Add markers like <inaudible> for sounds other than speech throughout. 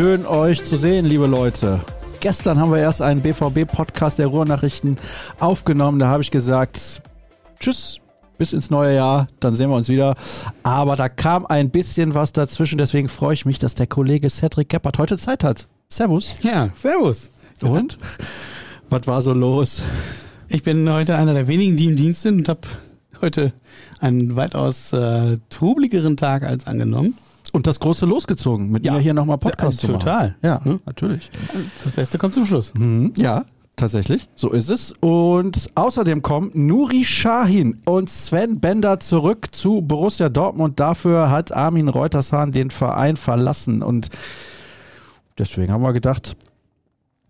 Schön euch zu sehen, liebe Leute. Gestern haben wir erst einen BVB-Podcast der Ruhrnachrichten aufgenommen. Da habe ich gesagt, tschüss, bis ins neue Jahr, dann sehen wir uns wieder. Aber da kam ein bisschen was dazwischen, deswegen freue ich mich, dass der Kollege Cedric Geppert heute Zeit hat. Servus. Ja, servus. Und? Was war so los? Ich bin heute einer der wenigen, die im Dienst sind und habe heute einen weitaus äh, trubligeren Tag als angenommen. Und das große losgezogen, mit Ja. mir hier nochmal Podcast Ja, zu machen. total. Ja, Hm? natürlich. Das Beste kommt zum Schluss. Mhm, ja, tatsächlich. So ist es. Und außerdem kommen Nuri Sahin und Sven Bender zurück zu Borussia Dortmund. Dafür hat Armin Reutershahn den Verein verlassen. Und deswegen haben wir gedacht,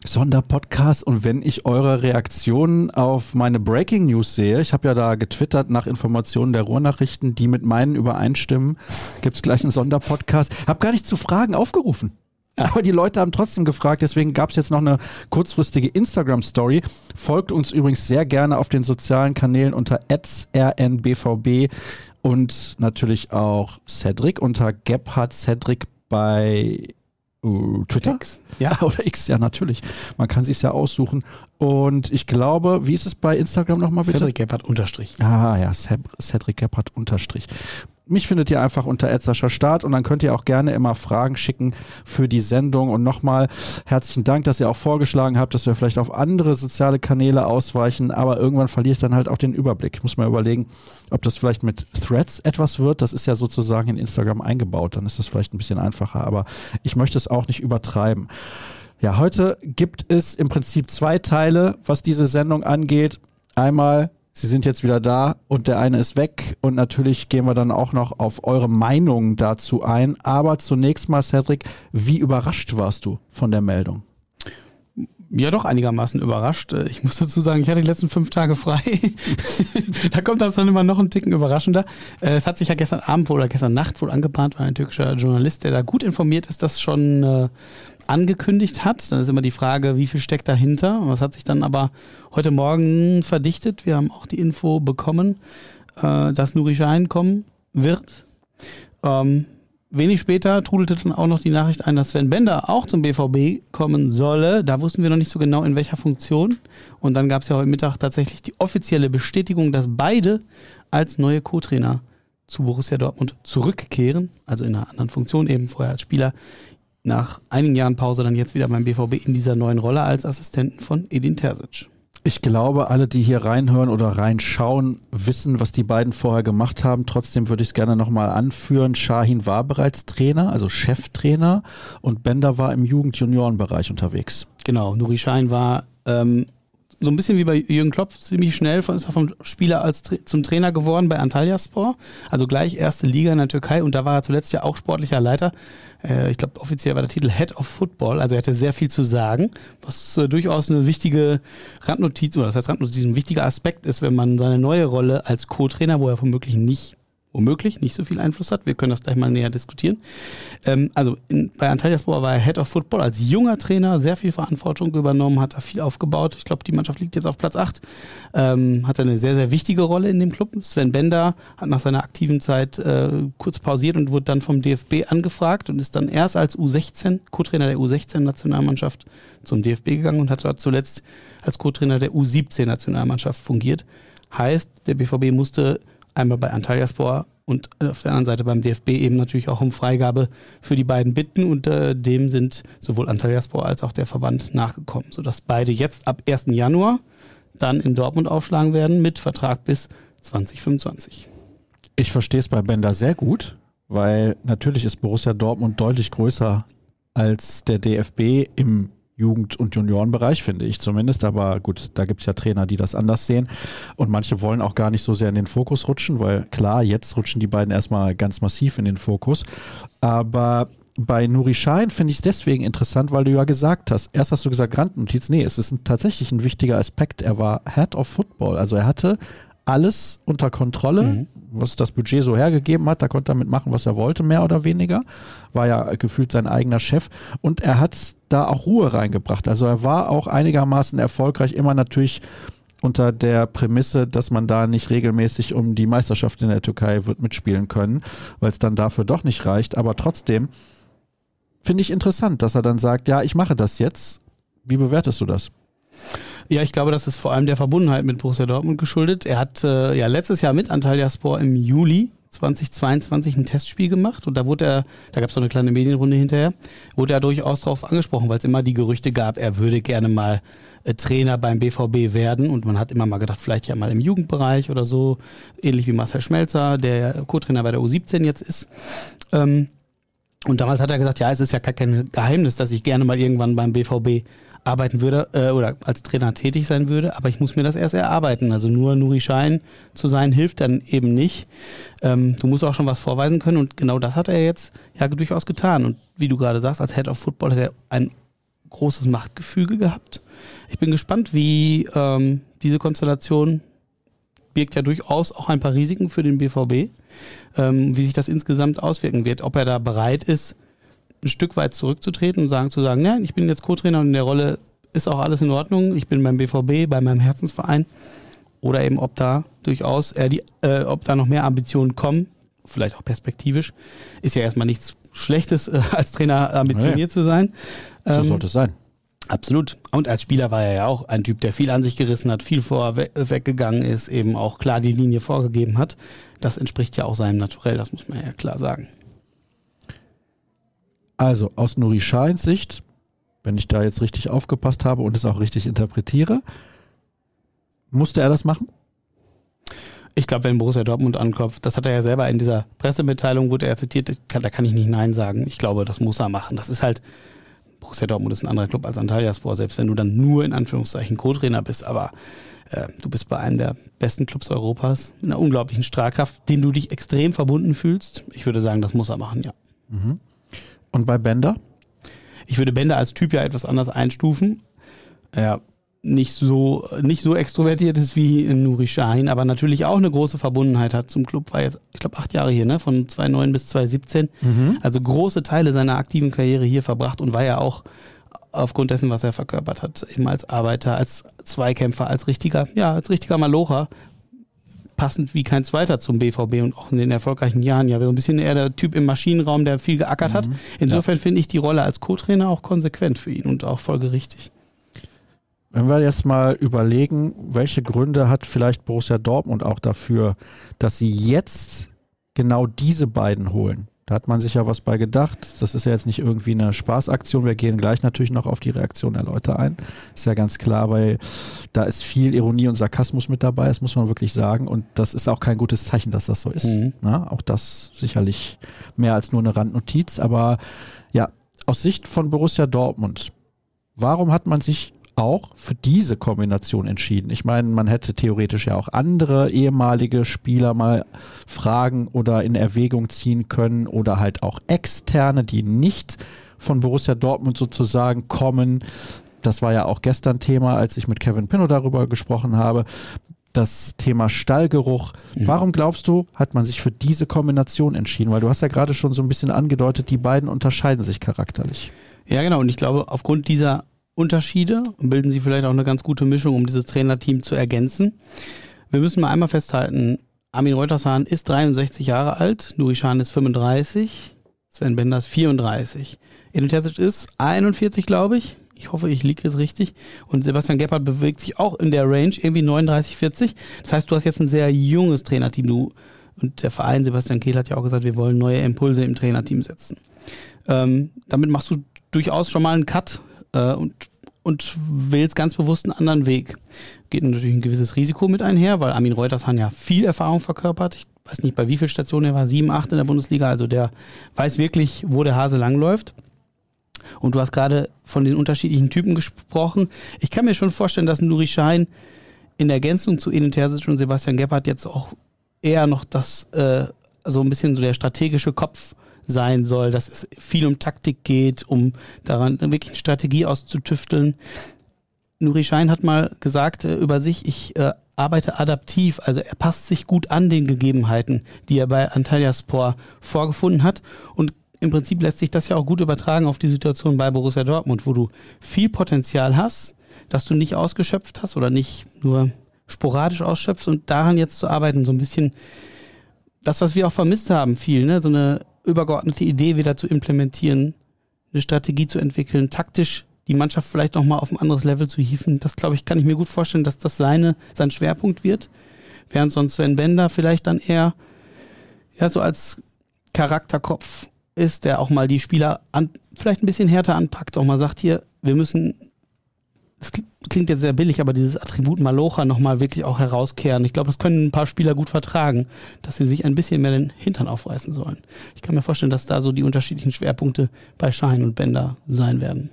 Sonderpodcast und wenn ich eure Reaktionen auf meine Breaking News sehe, ich habe ja da getwittert nach Informationen der Ruhrnachrichten, die mit meinen übereinstimmen, gibt es gleich einen Sonderpodcast. Hab gar nicht zu Fragen aufgerufen. Aber die Leute haben trotzdem gefragt, deswegen gab es jetzt noch eine kurzfristige Instagram-Story. Folgt uns übrigens sehr gerne auf den sozialen Kanälen unter rnbvb und natürlich auch Cedric unter Gebhard Cedric bei äh, Twitter. X. Ja, <laughs> oder X, ja, natürlich. Man kann sich ja aussuchen. Und ich glaube, wie ist es bei Instagram nochmal bitte? Cedric Gebhardt unterstrich. Ah ja, Ced- Cedric Gebhardt unterstrich. Mich findet ihr einfach unter Edsascher Start und dann könnt ihr auch gerne immer Fragen schicken für die Sendung. Und nochmal herzlichen Dank, dass ihr auch vorgeschlagen habt, dass wir vielleicht auf andere soziale Kanäle ausweichen. Aber irgendwann verliere ich dann halt auch den Überblick. Ich muss mal überlegen, ob das vielleicht mit Threads etwas wird. Das ist ja sozusagen in Instagram eingebaut. Dann ist das vielleicht ein bisschen einfacher. Aber ich möchte es auch nicht übertreiben. Ja, heute gibt es im Prinzip zwei Teile, was diese Sendung angeht. Einmal, Sie sind jetzt wieder da und der eine ist weg und natürlich gehen wir dann auch noch auf eure Meinungen dazu ein. Aber zunächst mal, Cedric, wie überrascht warst du von der Meldung? Ja, doch einigermaßen überrascht. Äh, Ich muss dazu sagen, ich hatte die letzten fünf Tage frei. <laughs> da kommt das dann immer noch ein Ticken überraschender. Äh, Es hat sich ja gestern Abend wohl oder gestern Nacht wohl angebahnt, weil ein türkischer Journalist, der da gut informiert ist, das schon äh, angekündigt hat. Dann ist immer die Frage, wie viel steckt dahinter? Das hat sich dann aber heute Morgen verdichtet. Wir haben auch die Info bekommen, äh, dass Nuri Sahin kommen wird. Ähm, Wenig später trudelte dann auch noch die Nachricht ein, dass Sven Bender auch zum BVB kommen solle. Da wussten wir noch nicht so genau, in welcher Funktion. Und dann gab es ja heute Mittag tatsächlich die offizielle Bestätigung, dass beide als neue Co-Trainer zu Borussia Dortmund zurückkehren. Also in einer anderen Funktion, eben vorher als Spieler. Nach einigen Jahren Pause dann jetzt wieder beim BVB in dieser neuen Rolle als Assistenten von Edin Terzic. Ich glaube, alle, die hier reinhören oder reinschauen, wissen, was die beiden vorher gemacht haben. Trotzdem würde ich es gerne nochmal anführen. Shahin war bereits Trainer, also Cheftrainer und Bender war im Jugend-Junioren-Bereich unterwegs. Genau, Nuri Schein war ähm, so ein bisschen wie bei Jürgen Klopp ziemlich schnell von, ist er vom Spieler als zum Trainer geworden bei Antalyaspor. Also gleich erste Liga in der Türkei und da war er zuletzt ja auch sportlicher Leiter. Äh, ich glaube, offiziell war der Titel Head of Football, also er hatte sehr viel zu sagen, was äh, durchaus eine wichtige Randnotiz, oder das heißt Randnotiz, ein wichtiger Aspekt ist, wenn man seine neue Rolle als Co-Trainer, wo er womöglich nicht womöglich nicht so viel Einfluss hat. Wir können das gleich mal näher diskutieren. Ähm, also in, bei Antalyaspor war er Head of Football als junger Trainer, sehr viel Verantwortung übernommen, hat da viel aufgebaut. Ich glaube, die Mannschaft liegt jetzt auf Platz 8. Ähm, hat eine sehr, sehr wichtige Rolle in dem Club. Sven Bender hat nach seiner aktiven Zeit äh, kurz pausiert und wurde dann vom DFB angefragt und ist dann erst als U16, Co-Trainer der U16-Nationalmannschaft zum DFB gegangen und hat dort zuletzt als Co-Trainer der U17-Nationalmannschaft fungiert. Heißt, der BVB musste einmal bei Antalyaspor und auf der anderen Seite beim DFB eben natürlich auch um Freigabe für die beiden bitten und äh, dem sind sowohl Antalyaspor als auch der Verband nachgekommen, sodass beide jetzt ab 1. Januar dann in Dortmund aufschlagen werden mit Vertrag bis 2025. Ich verstehe es bei Bender sehr gut, weil natürlich ist Borussia Dortmund deutlich größer als der DFB im Jugend- und Juniorenbereich, finde ich zumindest. Aber gut, da gibt es ja Trainer, die das anders sehen. Und manche wollen auch gar nicht so sehr in den Fokus rutschen, weil klar, jetzt rutschen die beiden erstmal ganz massiv in den Fokus. Aber bei Nuri Sahin finde ich es deswegen interessant, weil du ja gesagt hast, erst hast du gesagt Randnotiz, nee, es ist ein, tatsächlich ein wichtiger Aspekt. Er war Head of Football, also er hatte alles unter Kontrolle, Mhm. was das Budget so hergegeben hat. Da konnte er mitmachen, was er wollte, mehr oder weniger. War ja gefühlt sein eigener Chef. Und er hat da auch Ruhe reingebracht. Also er war auch einigermaßen erfolgreich, immer natürlich unter der Prämisse, dass man da nicht regelmäßig um die Meisterschaft in der Türkei wird mitspielen können, weil es dann dafür doch nicht reicht. Aber trotzdem finde ich interessant, dass er dann sagt, ja, ich mache das jetzt. Wie bewertest du das? Ja, ich glaube, das ist vor allem der Verbundenheit mit Borussia Dortmund geschuldet. Er hat äh, ja letztes Jahr mit Antalya Sport im Juli 2022 ein Testspiel gemacht und da wurde er, da gab es so eine kleine Medienrunde hinterher, wurde er durchaus darauf angesprochen, weil es immer die Gerüchte gab, er würde gerne mal äh, Trainer beim BVB werden und man hat immer mal gedacht, vielleicht ja mal im Jugendbereich oder so, ähnlich wie Marcel Schmelzer, der Co-Trainer bei der U17 jetzt ist. Ähm, und damals hat er gesagt, ja, es ist ja kein Geheimnis, dass ich gerne mal irgendwann beim BVB arbeiten würde äh, oder als Trainer tätig sein würde, aber ich muss mir das erst erarbeiten. Also nur Nuri Schein zu sein hilft dann eben nicht. Ähm, du musst auch schon was vorweisen können und genau das hat er jetzt ja durchaus getan. Und wie du gerade sagst, als Head of Football hat er ein großes Machtgefüge gehabt. Ich bin gespannt, wie ähm, diese Konstellation birgt ja durchaus auch ein paar Risiken für den BVB, ähm, wie sich das insgesamt auswirken wird, ob er da bereit ist, ein Stück weit zurückzutreten und sagen zu sagen, ja, ich bin jetzt Co-Trainer und in der Rolle ist auch alles in Ordnung. Ich bin beim BVB, bei meinem Herzensverein. Oder eben, ob da durchaus, äh, die, äh, ob da noch mehr Ambitionen kommen, vielleicht auch perspektivisch. Ist ja erstmal nichts Schlechtes, äh, als Trainer ambitioniert ja. zu sein. So ähm, sollte es sein. Absolut. Und als Spieler war er ja auch ein Typ, der viel an sich gerissen hat, viel vorher we weggegangen ist, eben auch klar die Linie vorgegeben hat. Das entspricht ja auch seinem Naturell, das muss man ja klar sagen. Also aus Nuri Shahins Sicht, wenn ich da jetzt richtig aufgepasst habe und es auch richtig interpretiere, musste er das machen? Ich glaube, wenn Borussia Dortmund anklopft, das hat er ja selber in dieser Pressemitteilung, wurde er zitiert, da kann ich nicht Nein sagen. Ich glaube, das muss er machen. Das ist halt, Borussia Dortmund ist ein anderer Club als Antalyaspor, selbst wenn du dann nur in Anführungszeichen Co-Trainer bist, aber äh, du bist bei einem der besten Clubs Europas, mit einer unglaublichen Strahlkraft, dem du dich extrem verbunden fühlst. Ich würde sagen, das muss er machen, ja. Mhm. Und bei Bender? Ich würde Bender als Typ ja etwas anders einstufen. Er nicht so, nicht so extrovertiert ist wie Nuri Shahin, aber natürlich auch eine große Verbundenheit hat zum Club. War jetzt, ich glaube, acht Jahre hier, ne? von 2009 bis 2017. Mhm. Also große Teile seiner aktiven Karriere hier verbracht und war ja auch aufgrund dessen, was er verkörpert hat, eben als Arbeiter, als Zweikämpfer, als richtiger, ja, als richtiger Malocher, passend wie kein zweiter zum BVB und auch in den erfolgreichen Jahren. Ja, so ein bisschen eher der Typ im Maschinenraum, der viel geackert hat. Mhm. Insofern ja. finde ich die Rolle als Co-Trainer auch konsequent für ihn und auch folgerichtig. Wenn wir jetzt mal überlegen, welche Gründe hat vielleicht Borussia Dortmund auch dafür, dass sie jetzt genau diese beiden holen? Da hat man sich ja was bei gedacht. Das ist ja jetzt nicht irgendwie eine Spaßaktion. Wir gehen gleich natürlich noch auf die Reaktion der Leute ein. Ist ja ganz klar, weil da ist viel Ironie und Sarkasmus mit dabei, das muss man wirklich sagen. Und das ist auch kein gutes Zeichen, dass das so ist. Mhm. Na, auch das sicherlich mehr als nur eine Randnotiz. Aber ja, aus Sicht von Borussia Dortmund, warum hat man sich auch für diese Kombination entschieden. Ich meine, man hätte theoretisch ja auch andere ehemalige Spieler mal fragen oder in Erwägung ziehen können oder halt auch externe, die nicht von Borussia Dortmund sozusagen kommen. Das war ja auch gestern Thema, als ich mit Kevin Pinno darüber gesprochen habe. Das Thema Stallgeruch. Mhm. Warum glaubst du, hat man sich für diese Kombination entschieden? Weil du hast ja gerade schon so ein bisschen angedeutet, die beiden unterscheiden sich charakterlich. Ja, genau. Und ich glaube, aufgrund dieser Unterschiede und bilden sie vielleicht auch eine ganz gute Mischung, um dieses Trainerteam zu ergänzen. Wir müssen mal einmal festhalten, Armin Reutershahn ist 63 Jahre alt, Nuri Schahn ist 35, Sven Benders 34. Edin Terzic ist 41, glaube ich. Ich hoffe, ich liege jetzt richtig. Und Sebastian Gebhardt bewegt sich auch in der Range, irgendwie 39, 40. Das heißt, du hast jetzt ein sehr junges Trainerteam. Du, und der Verein, Sebastian Kehl hat ja auch gesagt, wir wollen neue Impulse im Trainerteam setzen. Ähm, damit machst du durchaus schon mal einen Cut äh, und und wählst ganz bewusst einen anderen Weg. Geht natürlich ein gewisses Risiko mit einher, weil Armin Reutershahn ja viel Erfahrung verkörpert. Ich weiß nicht, bei wie vielen Stationen er war, sieben, acht in der Bundesliga. Also der weiß wirklich, wo der Hase langläuft. Und du hast gerade von den unterschiedlichen Typen gesprochen. Ich kann mir schon vorstellen, dass Nuri Schein in Ergänzung zu Enen Terzic und Sebastian Gebhardt jetzt auch eher noch das, äh, so ein bisschen so der strategische Kopf sein soll, dass es viel um Taktik geht, um daran wirklich Strategie auszutüfteln. Nuri Schein hat mal gesagt äh, über sich, ich äh, arbeite adaptiv, also er passt sich gut an den Gegebenheiten, die er bei Antalyaspor vorgefunden hat und im Prinzip lässt sich das ja auch gut übertragen auf die Situation bei Borussia Dortmund, wo du viel Potenzial hast, das du nicht ausgeschöpft hast oder nicht nur sporadisch ausschöpfst und daran jetzt zu arbeiten, so ein bisschen das, was wir auch vermisst haben, viel, ne? so eine übergeordnete Idee wieder zu implementieren, eine Strategie zu entwickeln, taktisch die Mannschaft vielleicht nochmal auf ein anderes Level zu hieven. Das, glaube ich, kann ich mir gut vorstellen, dass das seine, sein Schwerpunkt wird. Während sonst Sven Bender vielleicht dann eher ja, so als Charakterkopf ist, der auch mal die Spieler an, vielleicht ein bisschen härter anpackt, auch mal sagt hier, wir müssen, es klingt jetzt sehr billig, aber dieses Attribut Malocha nochmal wirklich auch herauskehren. Ich glaube, das können ein paar Spieler gut vertragen, dass sie sich ein bisschen mehr den Hintern aufreißen sollen. Ich kann mir vorstellen, dass da so die unterschiedlichen Schwerpunkte bei Schein und Bender sein werden.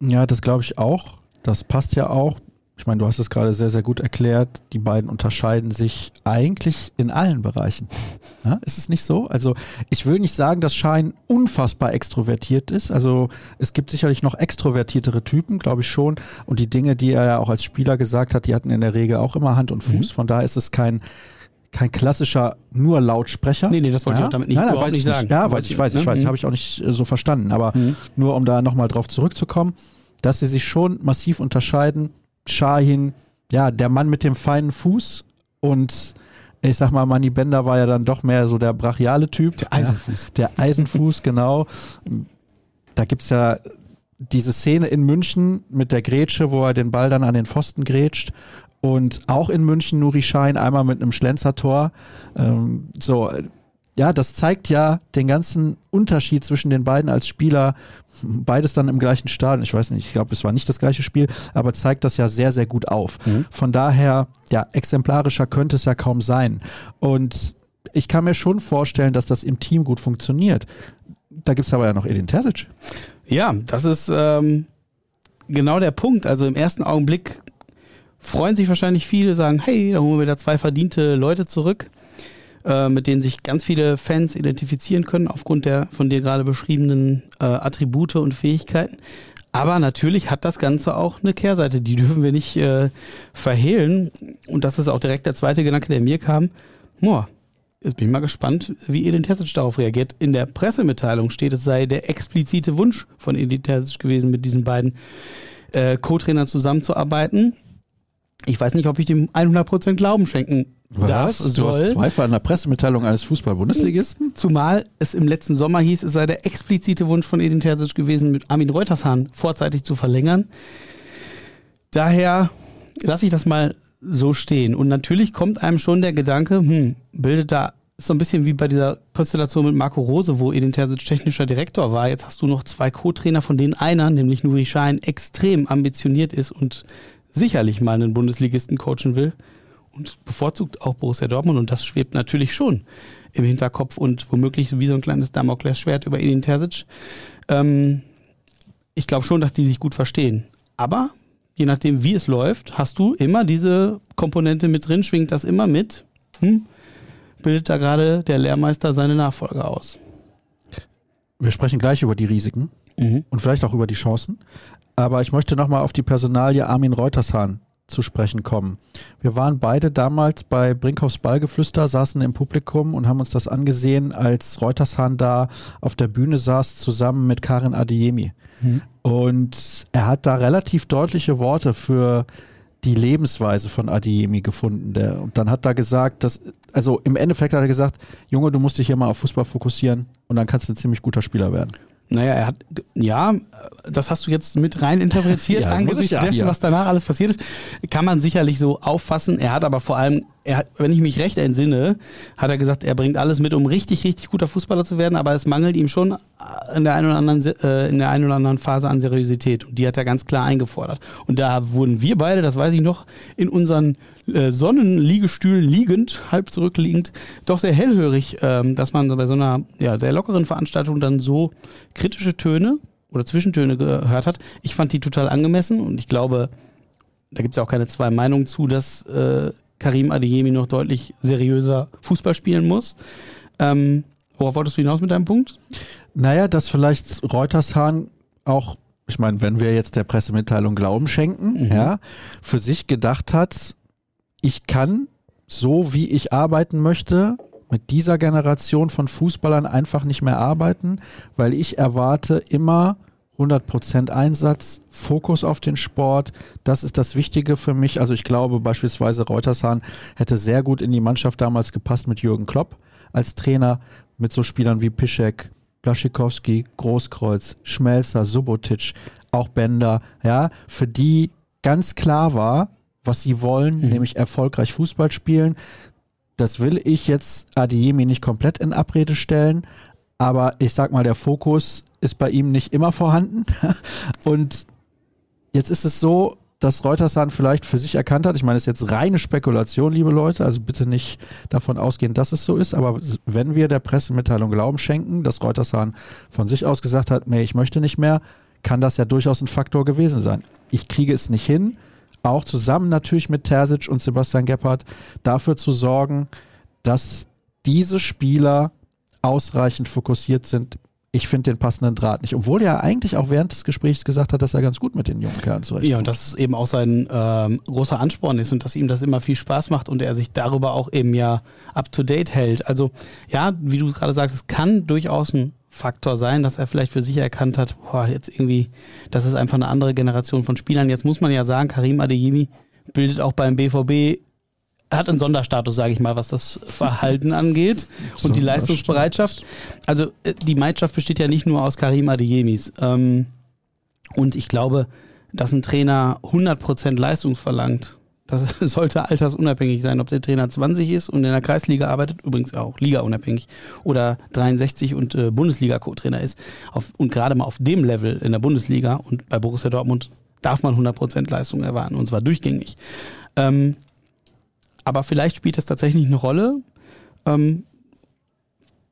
Ja, das glaube ich auch. Das passt ja auch. Ich meine, du hast es gerade sehr, sehr gut erklärt. Die beiden unterscheiden sich eigentlich in allen Bereichen. <laughs> Ja, ist es nicht so? Also ich will nicht sagen, dass Schein unfassbar extrovertiert ist. Also es gibt sicherlich noch extrovertiertere Typen, glaube ich schon. Und die Dinge, die er ja auch als Spieler gesagt hat, die hatten in der Regel auch immer Hand und Fuß. Mhm. Von daher ist es kein kein klassischer nur Lautsprecher. Nee, nee, das wollte ja? ich damit nicht, nein, nein, weiß nicht sagen. Nicht. Ja, weiß ich, weiß, ich weiß, mhm. habe ich auch nicht äh, so verstanden. Aber mhm. nur um da nochmal drauf zurückzukommen, dass sie sich schon massiv unterscheiden. Shahin, ja, der Mann mit dem feinen Fuß und ich sag mal, Manny Bender war ja dann doch mehr so der brachiale Typ. Der Eisenfuß. Ja, der Eisenfuß, <laughs> genau. Da gibt es ja diese Szene in München mit der Grätsche, wo er den Ball dann an den Pfosten grätscht und auch in München Nuri Schein einmal mit einem Schlenzertor. Ähm, so, ja, das zeigt ja den ganzen Unterschied zwischen den beiden als Spieler. Beides dann im gleichen Stadion. Ich weiß nicht, ich glaube, es war nicht das gleiche Spiel, aber zeigt das ja sehr, sehr gut auf. Mhm. Von daher, ja, exemplarischer könnte es ja kaum sein. Und ich kann mir schon vorstellen, dass das im Team gut funktioniert. Da gibt es aber ja noch Edin Terzic. Ja, das ist ähm, genau der Punkt. Also im ersten Augenblick freuen sich wahrscheinlich viele, sagen, hey, da holen wir wieder zwei verdiente Leute zurück, äh, mit denen sich ganz viele Fans identifizieren können, aufgrund der von dir gerade beschriebenen äh, Attribute und Fähigkeiten. Aber natürlich hat das Ganze auch eine Kehrseite, die dürfen wir nicht äh, verhehlen. Und das ist auch direkt der zweite Gedanke, der mir kam. Boah, jetzt bin ich mal gespannt, wie Edin Terzic darauf reagiert. In der Pressemitteilung steht, es sei der explizite Wunsch von Edin Terzic gewesen, mit diesen beiden äh, Co-Trainern zusammenzuarbeiten ich weiß nicht, ob ich dem 100% Glauben schenken Was? darf. Du soll. hast Zweifel an der Pressemitteilung eines Fußball-Bundesligisten? Zumal es im letzten Sommer hieß, es sei der explizite Wunsch von Edin Terzic gewesen, mit Armin Reutershahn vorzeitig zu verlängern. Daher lasse ich das mal so stehen. Und natürlich kommt einem schon der Gedanke, hm, bildet da so ein bisschen wie bei dieser Konstellation mit Marco Rose, wo Edin Terzic technischer Direktor war. Jetzt hast du noch zwei Co-Trainer, von denen einer, nämlich Nuri Schein, extrem ambitioniert ist und sicherlich mal einen Bundesligisten coachen will und bevorzugt auch Borussia Dortmund und das schwebt natürlich schon im Hinterkopf und womöglich wie so ein kleines Damoklesschwert über Edin Terzic. Ähm, ich glaube schon, dass die sich gut verstehen. Aber je nachdem, wie es läuft, hast du immer diese Komponente mit drin, schwingt das immer mit. Hm? Bildet da gerade der Lehrmeister seine Nachfolger aus? Wir sprechen gleich über die Risiken mhm. und vielleicht auch über die Chancen. Aber ich möchte nochmal auf die Personalie Armin Reutershahn zu sprechen kommen. Wir waren beide damals bei Brinkhoffs Ballgeflüster, saßen im Publikum und haben uns das angesehen, als Reutershahn da auf der Bühne saß, zusammen mit Karin Adiemi. Mhm. Und er hat da relativ deutliche Worte für die Lebensweise von Adiemi gefunden. Der, und dann hat er gesagt, dass, also im Endeffekt hat er gesagt, Junge, du musst dich hier mal auf Fußball fokussieren und dann kannst du ein ziemlich guter Spieler werden. Naja, er hat, ja, das hast du jetzt mit rein interpretiert <laughs> ja, angesichts ja, dessen, ja. was danach alles passiert ist. Kann man sicherlich so auffassen. Er hat aber vor allem, er hat, wenn ich mich recht entsinne, hat er gesagt, er bringt alles mit, um richtig, richtig guter Fußballer zu werden, aber es mangelt ihm schon in der einen oder anderen, äh, in der einen oder anderen Phase an Seriosität. Und die hat er ganz klar eingefordert. Und da wurden wir beide, das weiß ich noch, in unseren äh, Sonnenliegestühlen liegend, halb zurückliegend, doch sehr hellhörig, ähm, dass man bei so einer ja, sehr lockeren Veranstaltung dann so kritische Töne oder Zwischentöne gehört hat. Ich fand die total angemessen und ich glaube, da gibt es ja auch keine zwei Meinungen zu, dass äh, Karim Adeyemi noch deutlich seriöser Fußball spielen muss. Ähm, worauf wolltest du hinaus mit deinem Punkt? Naja, dass vielleicht Reutershahn auch, ich meine, wenn wir jetzt der Pressemitteilung Glauben schenken, mhm. ja, für sich gedacht hat, ich kann so, wie ich arbeiten möchte, mit dieser Generation von Fußballern einfach nicht mehr arbeiten, weil ich erwarte immer 100% Einsatz, Fokus auf den Sport. Das ist das Wichtige für mich. Also ich glaube beispielsweise Reutershahn hätte sehr gut in die Mannschaft damals gepasst mit Jürgen Klopp als Trainer, mit so Spielern wie Piszek, Blaschikowski, Großkreuz, Schmelzer, Subotic, auch Bender, ja, für die ganz klar war, was sie wollen, mhm. nämlich erfolgreich Fußball spielen. Das will ich jetzt Adiemi nicht komplett in Abrede stellen, aber ich sag mal, der Fokus ist bei ihm nicht immer vorhanden. <laughs> Und jetzt ist es so, dass Reutershahn vielleicht für sich erkannt hat. Ich meine, das ist jetzt reine Spekulation, liebe Leute, also bitte nicht davon ausgehen, dass es so ist. Aber wenn wir der Pressemitteilung Glauben schenken, dass Reutershahn von sich aus gesagt hat, nee, ich möchte nicht mehr, kann das ja durchaus ein Faktor gewesen sein. Ich kriege es nicht hin, auch zusammen natürlich mit Terzic und Sebastian Gebhardt, dafür zu sorgen, dass diese Spieler ausreichend fokussiert sind ich finde den passenden Draht nicht. Obwohl er eigentlich auch während des Gesprächs gesagt hat, dass er ganz gut mit den jungen Kerlen zurechtkommt. Ja, und dass es eben auch sein ähm, großer Ansporn ist und dass ihm das immer viel Spaß macht und er sich darüber auch eben ja up to date hält. Also ja, wie du gerade sagst, es kann durchaus ein Faktor sein, dass er vielleicht für sich erkannt hat, boah, jetzt irgendwie, das ist einfach eine andere Generation von Spielern. Jetzt muss man ja sagen, Karim Adeyemi bildet auch beim BVB hat einen Sonderstatus, sage ich mal, was das Verhalten angeht <laughs> und die Leistungsbereitschaft. Also äh, die Mannschaft besteht ja nicht nur aus Karim Adeyemis. Ähm, und ich glaube, dass ein Trainer 100% Leistung verlangt, das <laughs> sollte altersunabhängig sein, ob der Trainer 20 ist und in der Kreisliga arbeitet, übrigens auch ligaunabhängig, oder 63 und äh, Bundesliga-Co-Trainer ist. Auf, und gerade mal auf dem Level in der Bundesliga und bei Borussia Dortmund darf man 100% Leistung erwarten und zwar durchgängig. Ähm, aber vielleicht spielt das tatsächlich eine Rolle. Ähm,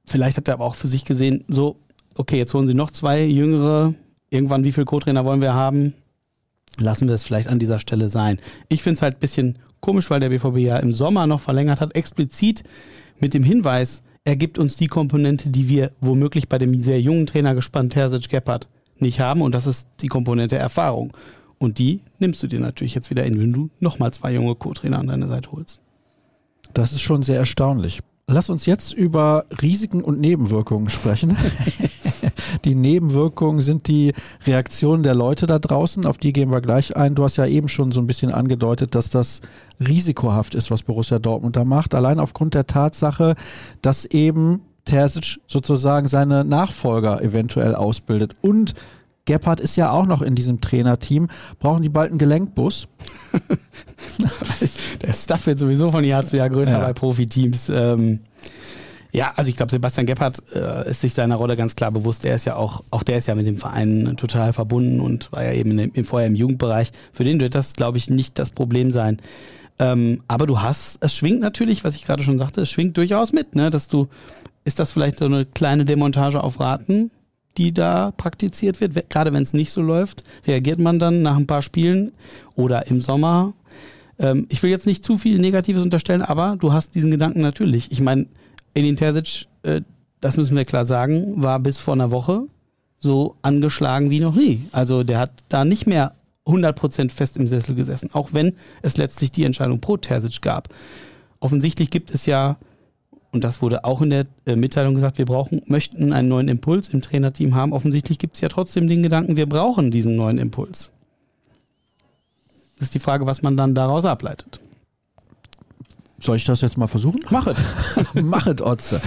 vielleicht hat er aber auch für sich gesehen, so, okay, jetzt holen sie noch zwei jüngere. Irgendwann, wie viele Co-Trainer wollen wir haben? Lassen wir es vielleicht an dieser Stelle sein. Ich finde es halt ein bisschen komisch, weil der BVB ja im Sommer noch verlängert hat, explizit mit dem Hinweis, er gibt uns die Komponente, die wir womöglich bei dem sehr jungen Trainer gespannt Terzic Gebhardt nicht haben und das ist die Komponente Erfahrung. Und die nimmst du dir natürlich jetzt wieder in, wenn du nochmal zwei junge Co-Trainer an deine Seite holst. Das ist schon sehr erstaunlich. Lass uns jetzt über Risiken und Nebenwirkungen sprechen. <laughs> die Nebenwirkungen sind die Reaktionen der Leute da draußen, auf die gehen wir gleich ein. Du hast ja eben schon so ein bisschen angedeutet, dass das risikohaft ist, was Borussia Dortmund da macht. Allein aufgrund der Tatsache, dass eben Terzic sozusagen seine Nachfolger eventuell ausbildet und Gebhardt ist ja auch noch in diesem Trainerteam. Brauchen die bald einen Gelenkbus? <laughs> der Stuff wird sowieso von Jahr zu Jahr größer ja. bei Profiteams. Ähm, ja, also ich glaube, Sebastian Gebhardt äh, ist sich seiner Rolle ganz klar bewusst. Der ist ja auch, auch der ist ja mit dem Verein total verbunden und war ja eben im, im vorher im Jugendbereich. Für den wird das, glaube ich, nicht das Problem sein. Ähm, aber du hast, es schwingt natürlich, was ich gerade schon sagte, es schwingt durchaus mit, ne? Dass du, ist das vielleicht so eine kleine Demontage auf Raten? die da praktiziert wird. Gerade wenn es nicht so läuft, reagiert man dann nach ein paar Spielen oder im Sommer. Ähm, ich will jetzt nicht zu viel Negatives unterstellen, aber du hast diesen Gedanken natürlich. Ich meine, Edin Terzic, äh, das müssen wir klar sagen, war bis vor einer Woche so angeschlagen wie noch nie. Also der hat da nicht mehr 100% fest im Sessel gesessen, auch wenn es letztlich die Entscheidung pro Terzic gab. Offensichtlich gibt es ja und das wurde auch in der äh, Mitteilung gesagt, wir brauchen, möchten einen neuen Impuls im Trainerteam haben. Offensichtlich gibt es ja trotzdem den Gedanken, wir brauchen diesen neuen Impuls. Das ist die Frage, was man dann daraus ableitet. Soll ich das jetzt mal versuchen? Machet. <laughs> Machet, Otze.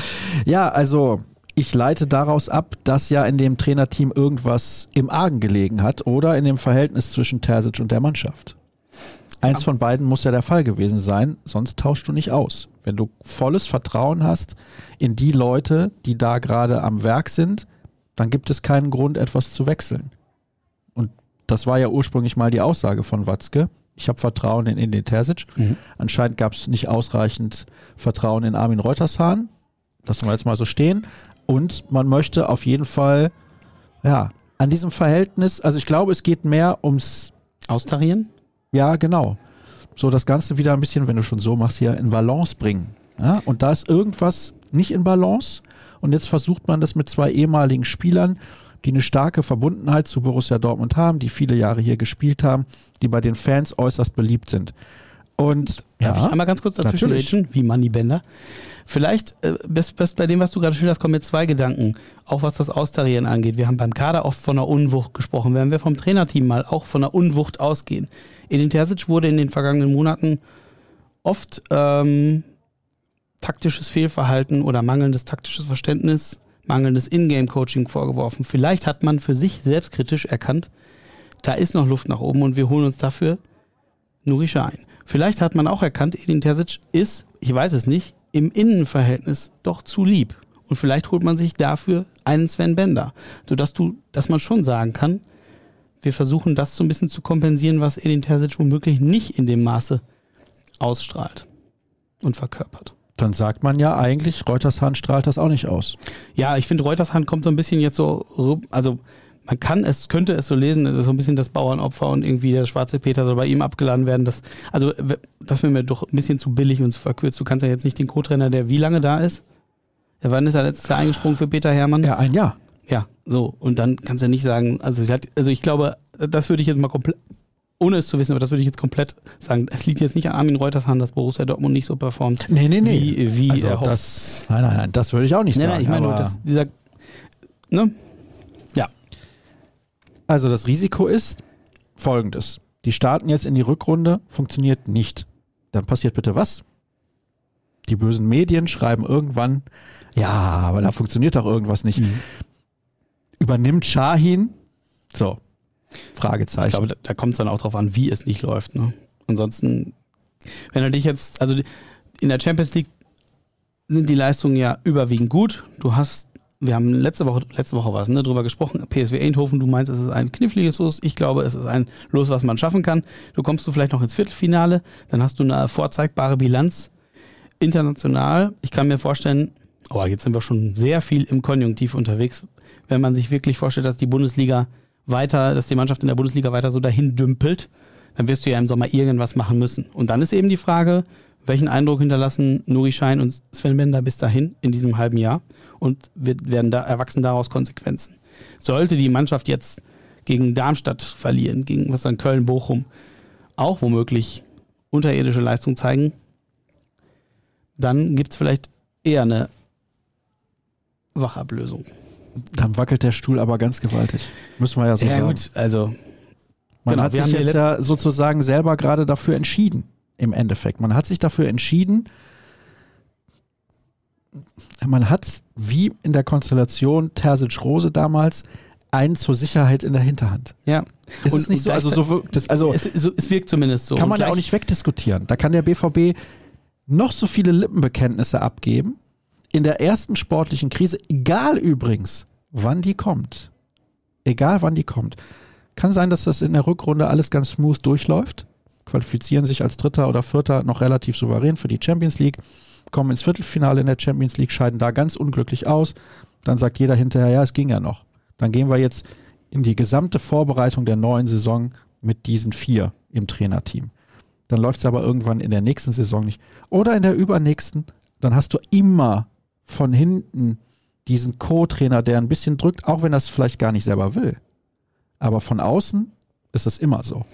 Ja, also ich leite daraus ab, dass ja in dem Trainerteam irgendwas im Argen gelegen hat oder in dem Verhältnis zwischen Terzic und der Mannschaft. Eins von beiden muss ja der Fall gewesen sein, sonst tauschst du nicht aus. Wenn du volles Vertrauen hast in die Leute, die da gerade am Werk sind, dann gibt es keinen Grund, etwas zu wechseln. Und das war ja ursprünglich mal die Aussage von Watzke. Ich habe Vertrauen in Indien Terzic. Mhm. Anscheinend gab es nicht ausreichend Vertrauen in Armin Reutershahn. Lassen wir jetzt mal so stehen. Und man möchte auf jeden Fall, ja, an diesem Verhältnis, also ich glaube, es geht mehr ums Austarieren? Ja, genau. So das Ganze wieder ein bisschen, wenn du schon so machst, hier in Balance bringen. Ja? Und da ist irgendwas nicht in Balance. Und jetzt versucht man das mit zwei ehemaligen Spielern, die eine starke Verbundenheit zu Borussia Dortmund haben, die viele Jahre hier gespielt haben, die bei den Fans äußerst beliebt sind. Und Darf ja, ich einmal ganz kurz dazwischen reden, wie Moneybender? Vielleicht, äh, bis, bis bei dem, was du gerade schilderst, kommen mir zwei Gedanken, auch was das Austarieren angeht. Wir haben beim Kader oft von einer Unwucht gesprochen. Wenn wir vom Trainerteam mal auch von einer Unwucht ausgehen. Edin Terzic wurde in den vergangenen Monaten oft ähm, taktisches Fehlverhalten oder mangelndes taktisches Verständnis mangelndes Ingame-Coaching vorgeworfen. Vielleicht hat man für sich selbstkritisch erkannt, da ist noch Luft nach oben und wir holen uns dafür Nuri Sahin. Vielleicht hat man auch erkannt, Edin Terzic ist, ich weiß es nicht, im Innenverhältnis doch zu lieb. Und vielleicht holt man sich dafür einen Sven Bender, sodass du, dass man schon sagen kann, wir versuchen das so ein bisschen zu kompensieren, was Edin Terzic womöglich nicht in dem Maße ausstrahlt und verkörpert. Dann sagt man ja eigentlich, Reutershahn strahlt das auch nicht aus. Ja, ich finde, Reutershahn kommt so ein bisschen jetzt so, also man kann es, könnte es so lesen, so ein bisschen das Bauernopfer und irgendwie der schwarze Peter soll bei ihm abgeladen werden. Das, also, das wäre mir doch ein bisschen zu billig und zu verkürzt. Du kannst ja jetzt nicht den Co-Trainer, der wie lange da ist? Ja, wann ist er letztes Jahr eingesprungen für Peter Hermann? Ja, ein Jahr. Ja, so. Und dann kannst du ja nicht sagen, also ich, also ich glaube, das würde ich jetzt mal komplett, ohne es zu wissen, aber das würde ich jetzt komplett sagen. Es liegt jetzt nicht an Armin Reutershahn, dass Borussia Dortmund nicht so performt. Nee, nee, nee. Wie, wie also er das, nein, nein, nein, das würde ich auch nicht nein, sagen. Nein, ich meine nur, dass dieser, ne? Ja. Also das Risiko ist folgendes. Die starten jetzt in die Rückrunde, funktioniert nicht. Dann passiert bitte was? Die bösen Medien schreiben irgendwann, ja, aber da funktioniert doch irgendwas nicht. Mhm. Übernimmt Shahin? So. Fragezeichen. Ich glaube, da, kommt es dann auch drauf an, wie es nicht läuft. Ne? Ansonsten, wenn er dich jetzt, also in der Champions League sind die Leistungen ja überwiegend gut. Du hast, wir haben letzte Woche, letzte Woche was, ne, drüber gesprochen, PSW Eindhoven, du meinst, es ist ein kniffliges Los. Ich glaube, es ist ein Los, was man schaffen kann. Du kommst du vielleicht noch ins Viertelfinale, dann hast du eine vorzeigbare Bilanz international. Ich kann mir vorstellen, aber oh, jetzt sind wir schon sehr viel im Konjunktiv unterwegs, wenn man sich wirklich vorstellt, dass die Bundesliga weiter, dass die Mannschaft in der Bundesliga weiter so dahin dümpelt, dann wirst du ja im Sommer irgendwas machen müssen. Und dann ist eben die Frage, welchen Eindruck hinterlassen Nuri Schein und Sven Bender bis dahin in diesem halben Jahr und werden da erwachsen daraus Konsequenzen. Sollte die Mannschaft jetzt gegen Darmstadt verlieren, gegen was dann Köln, Bochum auch womöglich unterirdische Leistung zeigen, dann gibt es vielleicht eher eine Wachablösung. Dann wackelt der Stuhl aber ganz gewaltig. Müssen wir ja so ja, sagen. Gut, also. Man genau, hat sich jetzt ja sozusagen selber gerade dafür entschieden, im Endeffekt. Man hat sich dafür entschieden, man hat, wie in der Konstellation Terzic-Rose damals, einen zur Sicherheit in der Hinterhand. Ja. Ist und, es nicht so? Also, so, das, also es, so, es wirkt zumindest so. Kann man ja auch nicht wegdiskutieren. Da kann der BVB noch so viele Lippenbekenntnisse abgeben in der ersten sportlichen Krise, egal übrigens, wann die kommt, egal wann die kommt, kann sein, dass das in der Rückrunde alles ganz smooth durchläuft, qualifizieren sich als Dritter oder Vierter noch relativ souverän für die Champions League, kommen ins Viertelfinale in der Champions League, scheiden da ganz unglücklich aus. Dann sagt jeder hinterher, ja, es ging ja noch. Dann gehen wir jetzt in die gesamte Vorbereitung der neuen Saison mit diesen vier im Trainerteam. Dann läuft es aber irgendwann in der nächsten Saison nicht. Oder in der übernächsten, dann hast du immer von hinten diesen Co-Trainer, der ein bisschen drückt, auch wenn er es vielleicht gar nicht selber will. Aber von außen ist es immer so.